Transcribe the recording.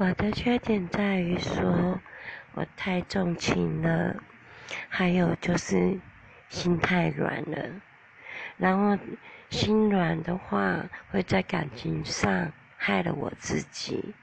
我的缺点在于说我太重情了还有就是心太软了。然后心软的话会在感情上害了我自己。